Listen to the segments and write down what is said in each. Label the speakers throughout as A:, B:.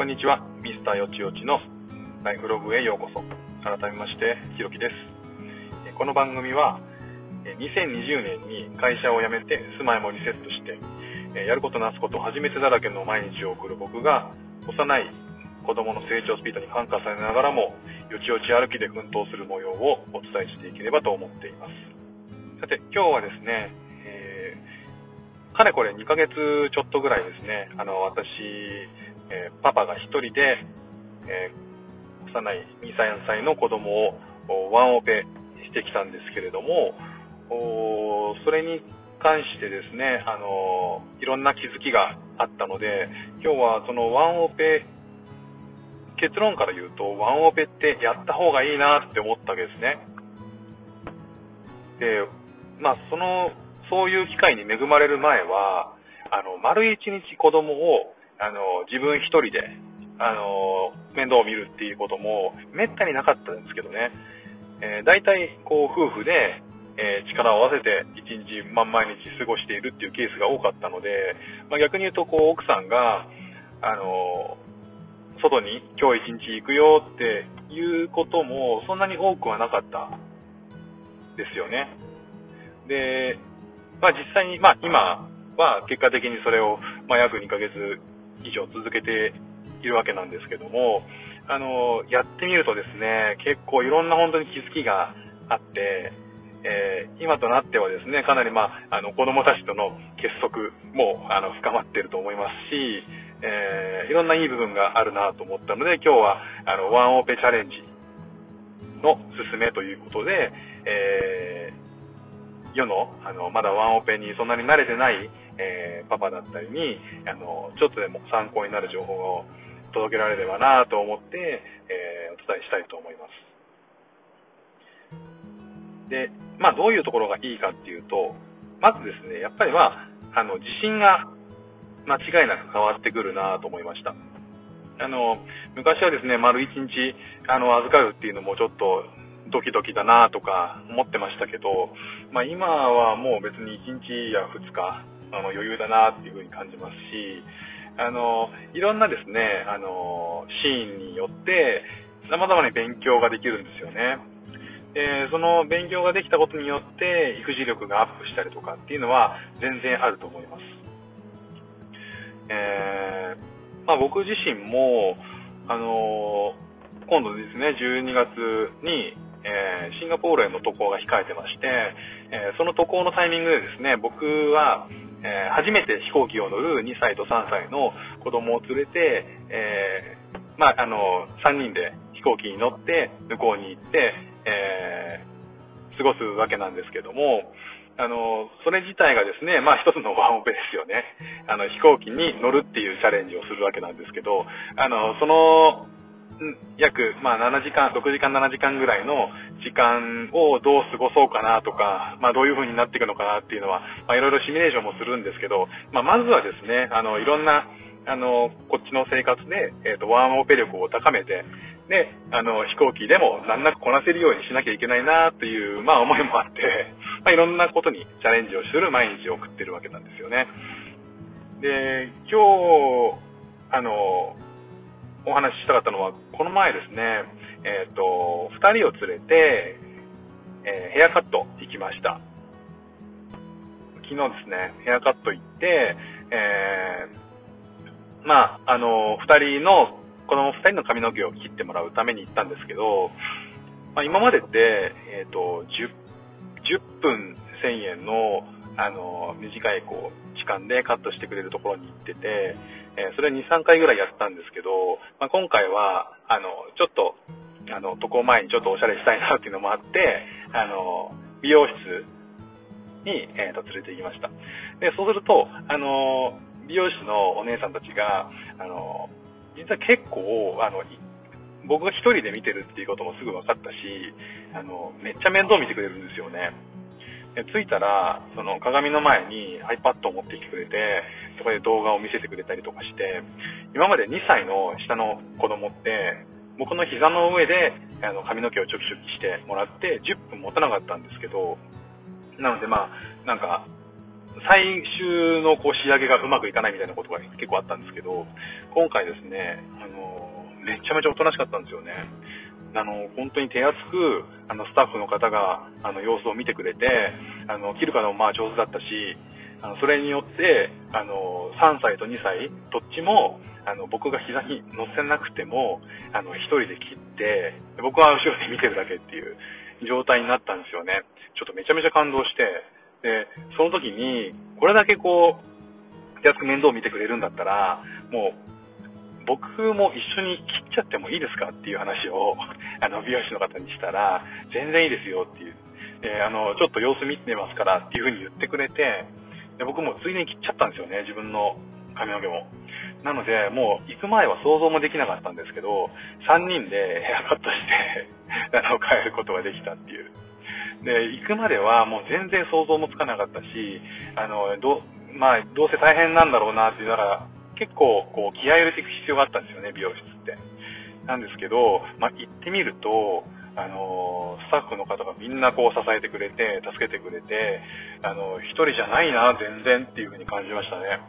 A: こんにちは。ミスターよちよちのライフログへようこそ。改めまして、ひろきです。この番組は、2020年に会社を辞めて住まいもリセットして、やることなすこと初めてだらけの毎日を送る僕が、幼い子供の成長スピードに感化されながらも、よちよち歩きで奮闘する模様をお伝えしていければと思っています。さて、今日はですね、えー、かれこれ2ヶ月ちょっとぐらいですね、あの、私、えー、パパが1人で、えー、幼い2歳4歳の子供をワンオペしてきたんですけれども、それに関してですね、あのいろんな気づきがあったので、今日はそのワンオペ、結論から言うと、ワンオペってやった方がいいなって思ったわけですね。で、まあ、その、そういう機会に恵まれる前は、あの、丸一日子供をあの、自分一人で、あの、面倒を見るっていうことも、めったになかったんですけどね。えー、大体、こう、夫婦で、えー、力を合わせて一日、ま毎日過ごしているっていうケースが多かったので、まあ、逆に言うと、こう、奥さんが、あの、外に今日一日行くよっていうことも、そんなに多くはなかったですよね。で、まあ実際に、まあ今は結果的にそれを、まあ約2ヶ月以上続けているわけなんですけども、あの、やってみるとですね、結構いろんな本当に気づきがあって、えー、今となってはですね、かなりまあ、あの、子供たちとの結束も、あの、深まっていると思いますし、えー、いろんないい部分があるなと思ったので、今日は、あの、ワンオペチャレンジの勧めということで、えー、世の、あの、まだワンオペにそんなに慣れてない、えー、パパだったりに、あの、ちょっとでも参考になる情報を届けられればなと思って、えー、お伝えしたいと思います。で、まあ、どういうところがいいかっていうと、まずですね、やっぱりは、あの、自信が間違いなく変わってくるなと思いました。あの、昔はですね、丸一日、あの、預かるっていうのもちょっとドキドキだなとか思ってましたけど、まあ今はもう別に1日や2日、あの余裕だなっていうふうに感じますし、あの、いろんなですね、あの、シーンによって、様々に勉強ができるんですよね。で、その勉強ができたことによって、育児力がアップしたりとかっていうのは全然あると思います。えー、まあ僕自身も、あの今度ですね、12月に、えー、シンガポールへの渡航が控えてまして、えー、その渡航のタイミングでですね、僕は、えー、初めて飛行機を乗る2歳と3歳の子供を連れて、えー、まあ、あの、3人で飛行機に乗って向こうに行って、えー、過ごすわけなんですけども、あの、それ自体がですね、まあ一つのワンオペですよね。あの、飛行機に乗るっていうチャレンジをするわけなんですけど、あの、その約、まあ、7時間、6時間、7時間ぐらいの時間をどう過ごそうかなとか、まあ、どういう風になっていくのかなっていうのは、まあ、いろいろシミュレーションもするんですけど、まあ、まずはですね、あの、いろんな、あの、こっちの生活で、えっ、ー、と、ワンオペ力を高めて、で、あの、飛行機でも難なくこなせるようにしなきゃいけないなという、まあ、思いもあって、まあ、いろんなことにチャレンジをする毎日を送ってるわけなんですよね。で、今日、あの、お話ししたかったのは、この前ですね、えっ、ー、と、二人を連れて、えー、ヘアカット行きました。昨日ですね、ヘアカット行って、えー、まあ、あの、二人の、子供二人の髪の毛を切ってもらうために行ったんですけど、まあ、今までって、えっ、と、10、10分1000円の、あの、短い、こう、時間でカットしてくれるところに行ってて、えー、それ2、3回ぐらいやったんですけど、まあ、今回は、あの、ちょっと、あの、渡航前にちょっとおしゃれしたいなっていうのもあって、あの、美容室に、えー、と連れて行きました。で、そうすると、あの、美容室のお姉さんたちが、あの、実は結構、あの、僕が一人で見てるっていうこともすぐ分かったし、あの、めっちゃ面倒見てくれるんですよね。で着いたら、その鏡の前に iPad を持ってきてくれて、そこで動画を見せてくれたりとかして、今まで2歳の下の子供って、僕の膝の上であの髪の毛をチョキチョキしてもらって10分持たなかったんですけど、なのでまあ、なんか、最終のこう仕上げがうまくいかないみたいなことが結構あったんですけど、今回ですね、あの、めちゃめちゃおとなしかったんですよね。あの、本当に手厚く、あの、スタッフの方が、あの、様子を見てくれて、あの、切る方もまあ上手だったし、あの、それによって、あの、3歳と2歳、どっちも、あの、僕が膝に乗せなくても、あの、一人で切って、僕は後ろで見てるだけっていう状態になったんですよね。ちょっとめちゃめちゃ感動して、で、その時に、これだけこう、手厚く面倒を見てくれるんだったら、もう、僕も一緒に切っちゃってもいいですかっていう話を、あの、美容師の方にしたら、全然いいですよっていう。で、あの、ちょっと様子見てますからっていう風に言ってくれて、で僕もついでに切っちゃったんですよね、自分の髪の毛も。なので、もう行く前は想像もできなかったんですけど、3人でヘアカットして あの、帰ることができたっていう。で、行くまではもう全然想像もつかなかったし、あの、ど、まあ、どうせ大変なんだろうなっていうのが、結構、こう、気合を入れていく必要があったんですよね、美容室って。なんですけど、まあ、行ってみると、あのスタッフの方がみんなこう支えてくれて、助けてくれて、あの一人じゃないな、全然っていう風に感じましたね。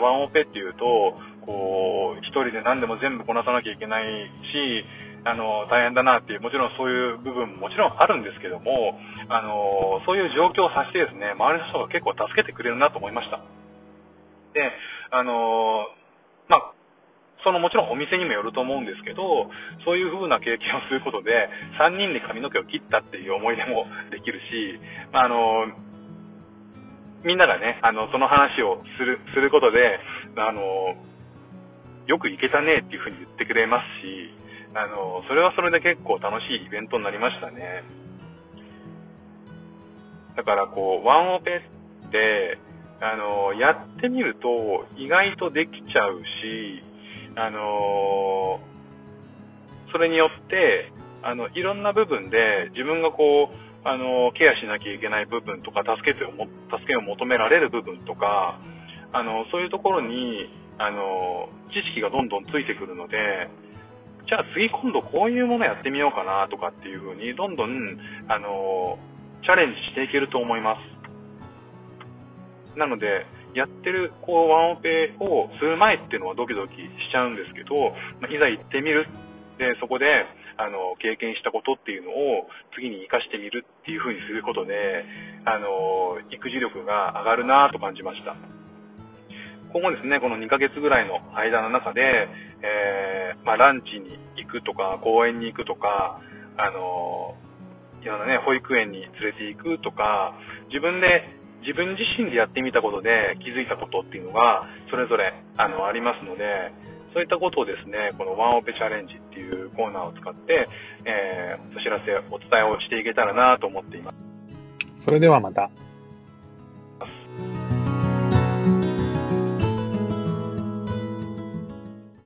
A: ワンオペっていうと、こう、一人で何でも全部こなさなきゃいけないし、あの、大変だなっていう、もちろんそういう部分ももちろんあるんですけども、あの、そういう状況をさせてですね、周りの人が結構助けてくれるなと思いました。で、あの、まあ、そのもちろんお店にもよると思うんですけど、そういう風な経験をすることで、3人で髪の毛を切ったっていう思い出もできるし、まあ、あの、みんながね、あの、その話をする、することで、あの、よく行けたねっていう風に言ってくれますし、あの、それはそれで結構楽しいイベントになりましたね。だからこう、ワンオペって、あの、やってみると意外とできちゃうし、あのー、それによって、あの、いろんな部分で自分がこう、あの、ケアしなきゃいけない部分とか、助けてを、助けを求められる部分とか、あの、そういうところに、あの、知識がどんどんついてくるので、じゃあ次今度こういうものやってみようかなとかっていうふうに、どんどん、あの、チャレンジしていけると思います。なので、やってる、こう、ワンオペをする前っていうのはドキドキしちゃうんですけど、まあ、いざ行ってみる。で、そこで、あの、経験したことっていうのを次に活かしてみるっていう風にすることで、あの、育児力が上がるなと感じました。今後ですね、この2ヶ月ぐらいの間の中で、えー、まあ、ランチに行くとか、公園に行くとか、あの、いろんなね、保育園に連れて行くとか、自分で自分自身でやってみたことで気づいたことっていうのが、それぞれ、あの、ありますので、そういったことをですね、このワンオペチャレンジっていうコーナーを使って、えー、お知らせ、お伝えをしていけたらなと思っています。
B: それではまた。